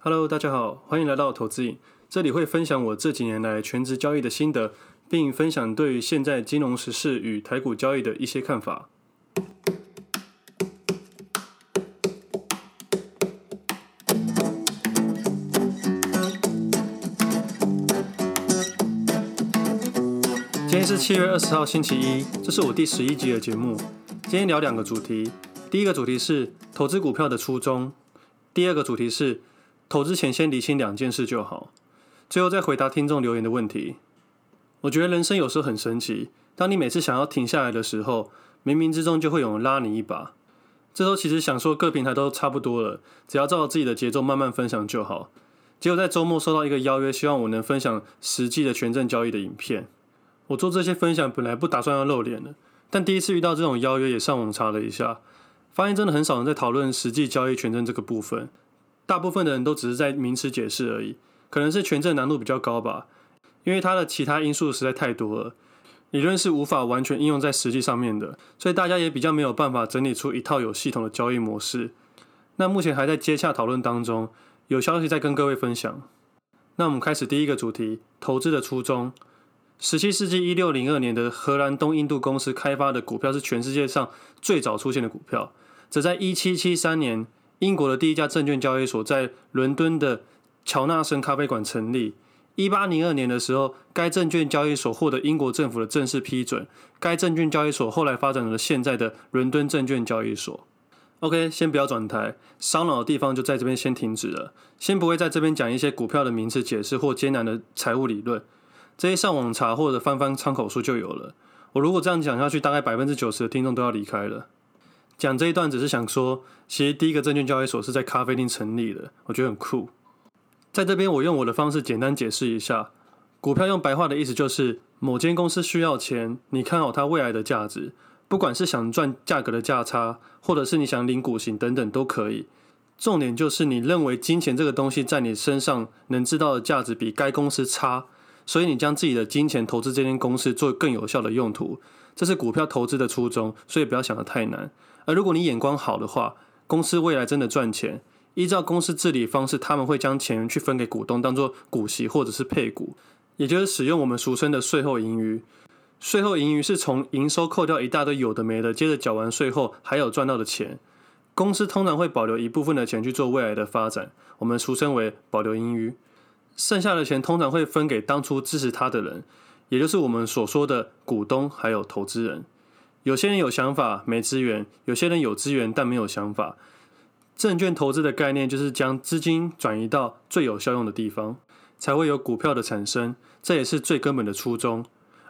Hello，大家好，欢迎来到投资影。这里会分享我这几年来全职交易的心得，并分享对现在金融时事与台股交易的一些看法。今天是七月二十号，星期一，这是我第十一集的节目。今天聊两个主题，第一个主题是投资股票的初衷，第二个主题是。投资前先理清两件事就好，最后再回答听众留言的问题。我觉得人生有时候很神奇，当你每次想要停下来的时候，冥冥之中就会有人拉你一把。这时候其实想说各平台都差不多了，只要照着自己的节奏慢慢分享就好。结果在周末收到一个邀约，希望我能分享实际的权证交易的影片。我做这些分享本来不打算要露脸的，但第一次遇到这种邀约，也上网查了一下，发现真的很少人在讨论实际交易权证这个部分。大部分的人都只是在名词解释而已，可能是权证难度比较高吧，因为它的其他因素实在太多了，理论是无法完全应用在实际上面的，所以大家也比较没有办法整理出一套有系统的交易模式。那目前还在接洽讨论当中，有消息再跟各位分享。那我们开始第一个主题：投资的初衷。十七世纪一六零二年的荷兰东印度公司开发的股票是全世界上最早出现的股票，则在一七七三年。英国的第一家证券交易所在伦敦的乔纳森咖啡馆成立。一八零二年的时候，该证券交易所获得英国政府的正式批准。该证券交易所后来发展了现在的伦敦证券交易所。OK，先不要转台，烧脑的地方就在这边先停止了。先不会在这边讲一些股票的名词解释或艰难的财务理论，这些上网查或者翻翻参考书就有了。我如果这样讲下去，大概百分之九十的听众都要离开了。讲这一段只是想说，其实第一个证券交易所是在咖啡厅成立的，我觉得很酷。在这边，我用我的方式简单解释一下，股票用白话的意思就是，某间公司需要钱，你看好它未来的价值，不管是想赚价格的价差，或者是你想领股息等等都可以。重点就是你认为金钱这个东西在你身上能知道的价值比该公司差，所以你将自己的金钱投资这间公司做更有效的用途，这是股票投资的初衷，所以不要想得太难。而如果你眼光好的话，公司未来真的赚钱，依照公司治理方式，他们会将钱去分给股东，当做股息或者是配股，也就是使用我们俗称的税后盈余。税后盈余是从营收扣掉一大堆有的没的，接着缴完税后还有赚到的钱。公司通常会保留一部分的钱去做未来的发展，我们俗称为保留盈余。剩下的钱通常会分给当初支持他的人，也就是我们所说的股东还有投资人。有些人有想法没资源，有些人有资源但没有想法。证券投资的概念就是将资金转移到最有效用的地方，才会有股票的产生，这也是最根本的初衷。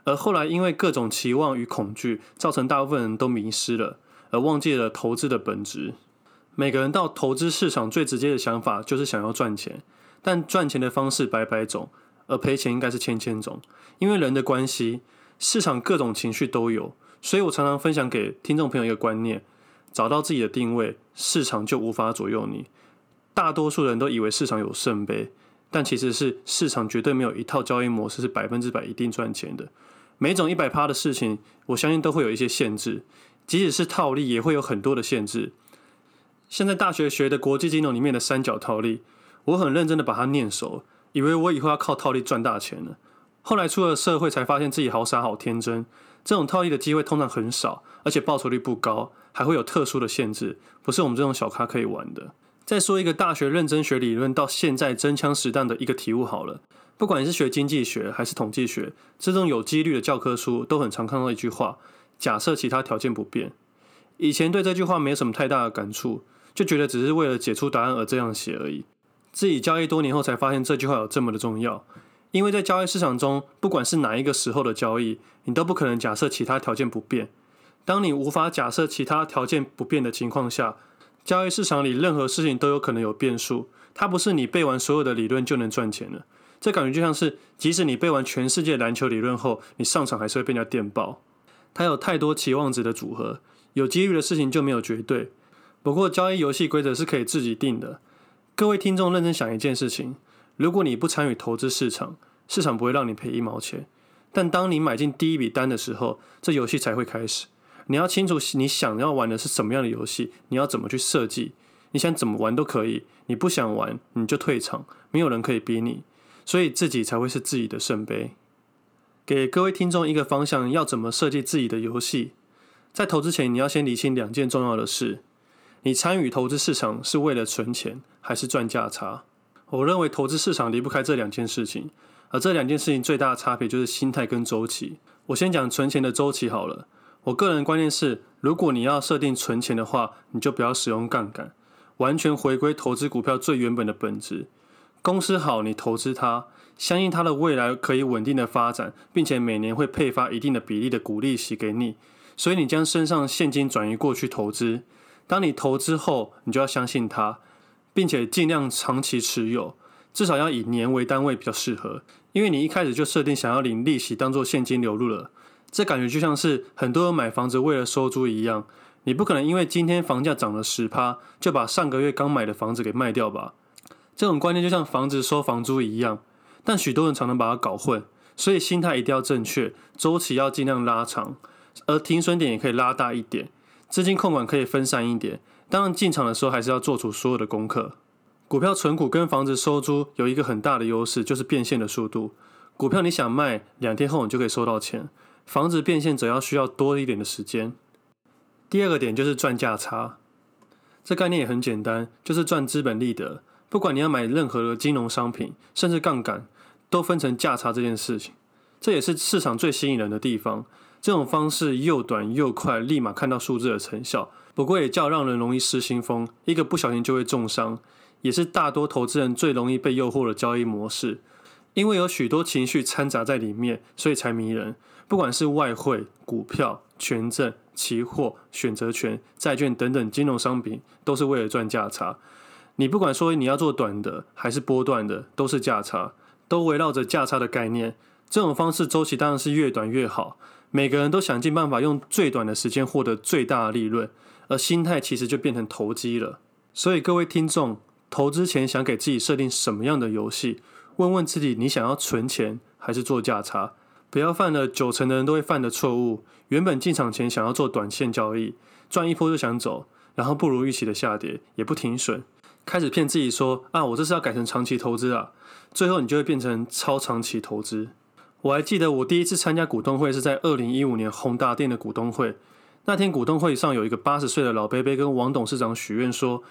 而后来因为各种期望与恐惧，造成大部分人都迷失了，而忘记了投资的本质。每个人到投资市场最直接的想法就是想要赚钱，但赚钱的方式百百种，而赔钱应该是千千种。因为人的关系，市场各种情绪都有。所以我常常分享给听众朋友一个观念：找到自己的定位，市场就无法左右你。大多数人都以为市场有圣杯，但其实是市场绝对没有一套交易模式是百分之百一定赚钱的。每种一百趴的事情，我相信都会有一些限制，即使是套利，也会有很多的限制。现在大学学的国际金融里面的三角套利，我很认真的把它念熟，以为我以后要靠套利赚大钱了。后来出了社会，才发现自己好傻好天真。这种套利的机会通常很少，而且报酬率不高，还会有特殊的限制，不是我们这种小咖可以玩的。再说一个大学认真学理论到现在真枪实弹的一个体悟好了，不管你是学经济学还是统计学，这种有几率的教科书都很常看到一句话：假设其他条件不变。以前对这句话没有什么太大的感触，就觉得只是为了解出答案而这样写而已。自己交易多年后才发现这句话有这么的重要。因为在交易市场中，不管是哪一个时候的交易，你都不可能假设其他条件不变。当你无法假设其他条件不变的情况下，交易市场里任何事情都有可能有变数。它不是你背完所有的理论就能赚钱的。这感觉就像是，即使你背完全世界篮球理论后，你上场还是会被人家电爆。它有太多期望值的组合，有几率的事情就没有绝对。不过交易游戏规则是可以自己定的。各位听众认真想一件事情。如果你不参与投资市场，市场不会让你赔一毛钱。但当你买进第一笔单的时候，这游戏才会开始。你要清楚你想要玩的是什么样的游戏，你要怎么去设计。你想怎么玩都可以，你不想玩你就退场，没有人可以逼你，所以自己才会是自己的圣杯。给各位听众一个方向，要怎么设计自己的游戏？在投资前，你要先理清两件重要的事：你参与投资市场是为了存钱，还是赚价差？我认为投资市场离不开这两件事情，而这两件事情最大的差别就是心态跟周期。我先讲存钱的周期好了。我个人观念是，如果你要设定存钱的话，你就不要使用杠杆，完全回归投资股票最原本的本质。公司好，你投资它，相信它的未来可以稳定的发展，并且每年会配发一定的比例的股利息给你。所以你将身上现金转移过去投资。当你投资后，你就要相信它，并且尽量长期持有，至少要以年为单位比较适合。因为你一开始就设定想要领利息当做现金流入了。这感觉就像是很多人买房子为了收租一样，你不可能因为今天房价涨了十趴，就把上个月刚买的房子给卖掉吧？这种观念就像房子收房租一样，但许多人常常把它搞混，所以心态一定要正确，周期要尽量拉长，而停损点也可以拉大一点，资金控管可以分散一点。当然进场的时候还是要做出所有的功课。股票存股跟房子收租有一个很大的优势，就是变现的速度。股票你想卖，两天后你就可以收到钱。房子变现则要需要多一点的时间。第二个点就是赚价差，这概念也很简单，就是赚资本利得。不管你要买任何的金融商品，甚至杠杆，都分成价差这件事情。这也是市场最吸引人的地方。这种方式又短又快，立马看到数字的成效。不过也较让人容易失心疯，一个不小心就会重伤，也是大多投资人最容易被诱惑的交易模式。因为有许多情绪掺杂在里面，所以才迷人。不管是外汇、股票、权证、期货、选择权、债券等等金融商品，都是为了赚价差。你不管说你要做短的还是波段的，都是价差，都围绕着价差的概念。这种方式周期当然是越短越好。每个人都想尽办法用最短的时间获得最大的利润，而心态其实就变成投机了。所以各位听众，投资前想给自己设定什么样的游戏？问问自己，你想要存钱还是做价差？不要犯了九成的人都会犯的错误。原本进场前想要做短线交易，赚一波就想走，然后不如预期的下跌，也不停损，开始骗自己说啊，我这是要改成长期投资啊。最后你就会变成超长期投资。我还记得我第一次参加股东会是在二零一五年宏达电的股东会。那天股东会上有一个八十岁的老伯伯跟王董事长许愿说。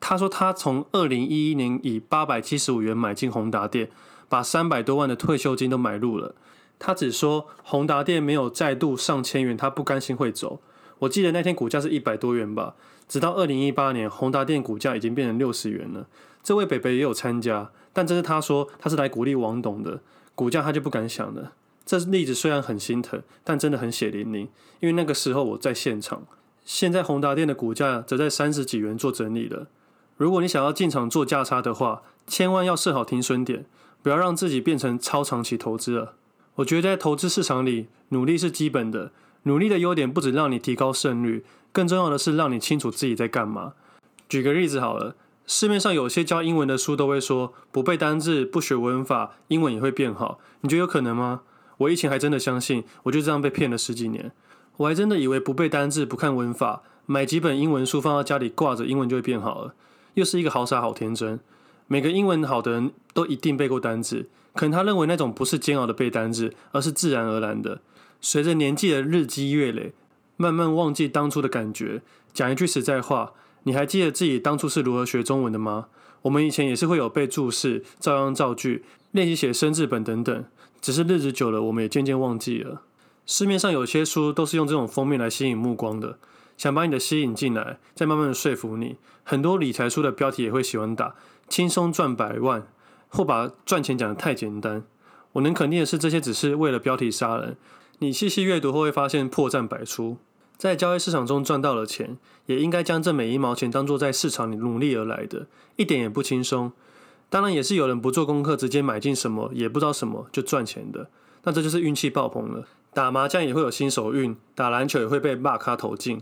他说，他从二零一一年以八百七十五元买进宏达电，把三百多万的退休金都买入了。他只说宏达电没有再度上千元，他不甘心会走。我记得那天股价是一百多元吧。直到二零一八年，宏达电股价已经变成六十元了。这位北北也有参加，但这是他说他是来鼓励王董的，股价他就不敢想了。这例子虽然很心疼，但真的很血淋淋，因为那个时候我在现场。现在宏达电的股价则在三十几元做整理了。如果你想要进场做价差的话，千万要设好停损点，不要让自己变成超长期投资了。我觉得在投资市场里，努力是基本的。努力的优点不止让你提高胜率，更重要的是让你清楚自己在干嘛。举个例子好了，市面上有些教英文的书都会说，不背单字、不学文法，英文也会变好。你觉得有可能吗？我以前还真的相信，我就这样被骗了十几年。我还真的以为不背单字、不看文法，买几本英文书放到家里挂着，英文就会变好了。又是一个好傻好天真，每个英文好的人都一定背过单字，可能他认为那种不是煎熬的背单字，而是自然而然的。随着年纪的日积月累，慢慢忘记当初的感觉。讲一句实在话，你还记得自己当初是如何学中文的吗？我们以前也是会有背注释、照样造句、练习写生字本等等，只是日子久了，我们也渐渐忘记了。市面上有些书都是用这种封面来吸引目光的。想把你的吸引进来，再慢慢的说服你。很多理财书的标题也会喜欢打“轻松赚百万”，或把赚钱讲得太简单。我能肯定的是，这些只是为了标题杀人。你细细阅读后会发现破绽百出。在交易市场中赚到了钱，也应该将这每一毛钱当做在市场里努力而来的，一点也不轻松。当然，也是有人不做功课，直接买进什么也不知道什么就赚钱的，那这就是运气爆棚了。打麻将也会有新手运，打篮球也会被骂咖投进。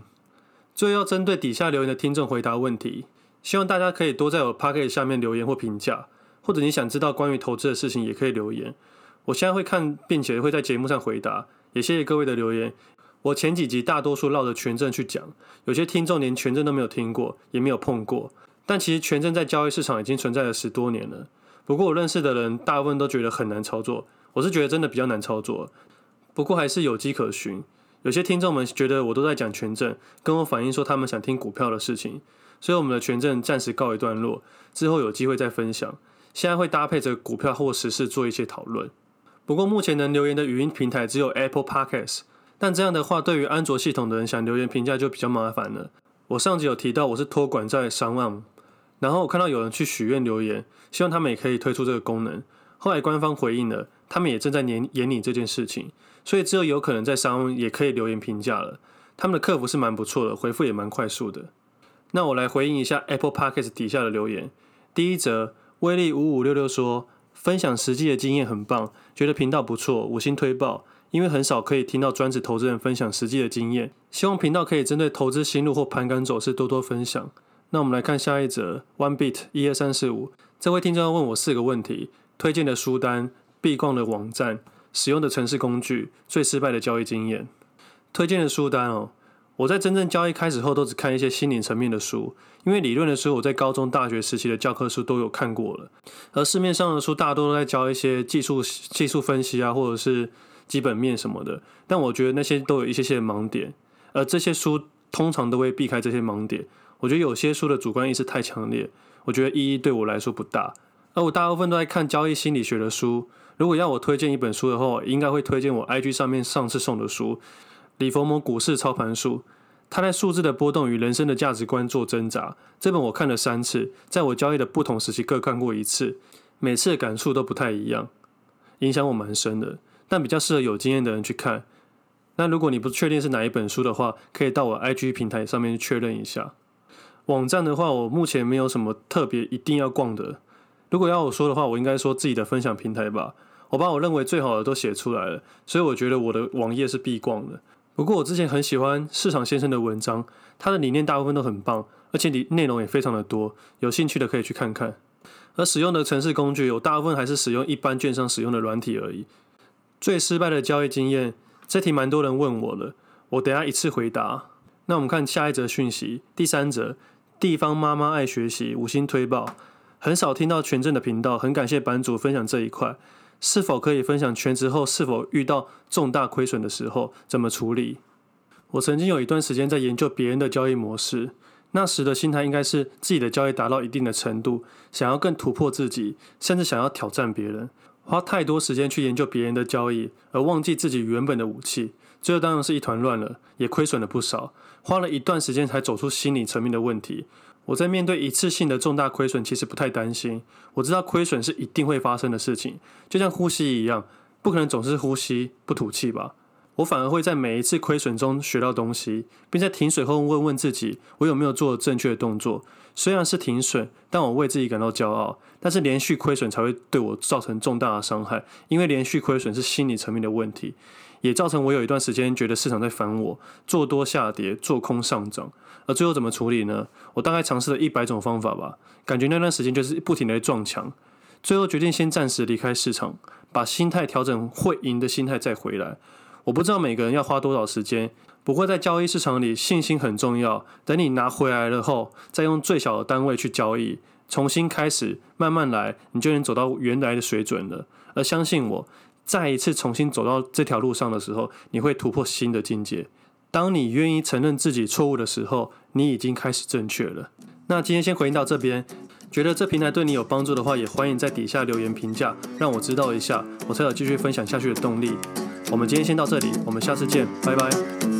最后要针对底下留言的听众回答问题，希望大家可以多在我 Pocket 下面留言或评价，或者你想知道关于投资的事情也可以留言。我现在会看，并且会在节目上回答。也谢谢各位的留言。我前几集大多数绕着权证去讲，有些听众连权证都没有听过，也没有碰过。但其实权证在交易市场已经存在了十多年了。不过我认识的人大部分都觉得很难操作，我是觉得真的比较难操作。不过还是有迹可循。有些听众们觉得我都在讲权证，跟我反映说他们想听股票的事情，所以我们的权证暂时告一段落，之后有机会再分享。现在会搭配着股票或时事做一些讨论。不过目前能留言的语音平台只有 Apple Podcasts 但这样的话对于安卓系统的人想留言评价就比较麻烦了。我上集有提到我是托管在商望。然后我看到有人去许愿留言，希望他们也可以推出这个功能。后来官方回应了，他们也正在研研拟这件事情，所以之后有可能在商望也可以留言评价了。他们的客服是蛮不错的，回复也蛮快速的。那我来回应一下 Apple Podcast 底下的留言。第一则，威力五五六六说，分享实际的经验很棒，觉得频道不错，五星推爆。因为很少可以听到专职投资人分享实际的经验，希望频道可以针对投资心路或盘感走势多多分享。那我们来看下一则，One Bit 一二三四五，这位听众要问我四个问题：推荐的书单、必逛的网站、使用的程式工具、最失败的交易经验。推荐的书单哦，我在真正交易开始后都只看一些心灵层面的书，因为理论的书我在高中、大学时期的教科书都有看过了，而市面上的书大多都在教一些技术、技术分析啊，或者是基本面什么的，但我觉得那些都有一些些盲点，而这些书通常都会避开这些盲点。我觉得有些书的主观意识太强烈，我觉得意义对我来说不大。而我大部分都在看交易心理学的书。如果要我推荐一本书的话，应该会推荐我 IG 上面上次送的书《李佛摩股市操盘术》。他在数字的波动与人生的价值观做挣扎。这本我看了三次，在我交易的不同时期各看过一次，每次的感触都不太一样，影响我蛮深的。但比较适合有经验的人去看。那如果你不确定是哪一本书的话，可以到我 IG 平台上面确认一下。网站的话，我目前没有什么特别一定要逛的。如果要我说的话，我应该说自己的分享平台吧。我把我认为最好的都写出来了，所以我觉得我的网页是必逛的。不过我之前很喜欢市场先生的文章，他的理念大部分都很棒，而且里内容也非常的多。有兴趣的可以去看看。而使用的程式工具，我大部分还是使用一般券商使用的软体而已。最失败的交易经验，这题蛮多人问我了，我等下一次回答。那我们看下一则讯息，第三则。地方妈妈爱学习，五星推爆，很少听到权证的频道，很感谢版主分享这一块。是否可以分享权值后是否遇到重大亏损的时候怎么处理？我曾经有一段时间在研究别人的交易模式，那时的心态应该是自己的交易达到一定的程度，想要更突破自己，甚至想要挑战别人。花太多时间去研究别人的交易，而忘记自己原本的武器，最后当然是一团乱了，也亏损了不少。花了一段时间才走出心理层面的问题。我在面对一次性的重大亏损，其实不太担心。我知道亏损是一定会发生的事情，就像呼吸一样，不可能总是呼吸不吐气吧。我反而会在每一次亏损中学到东西，并在停水后问问自己，我有没有做正确的动作。虽然是停损，但我为自己感到骄傲。但是连续亏损才会对我造成重大的伤害，因为连续亏损是心理层面的问题。也造成我有一段时间觉得市场在烦我，做多下跌，做空上涨，而最后怎么处理呢？我大概尝试了一百种方法吧，感觉那段时间就是不停地撞墙，最后决定先暂时离开市场，把心态调整会赢的心态再回来。我不知道每个人要花多少时间，不过在交易市场里，信心很重要。等你拿回来了后，再用最小的单位去交易，重新开始，慢慢来，你就能走到原来的水准了。而相信我。再一次重新走到这条路上的时候，你会突破新的境界。当你愿意承认自己错误的时候，你已经开始正确了。那今天先回应到这边，觉得这平台对你有帮助的话，也欢迎在底下留言评价，让我知道一下，我才有继续分享下去的动力。我们今天先到这里，我们下次见，拜拜。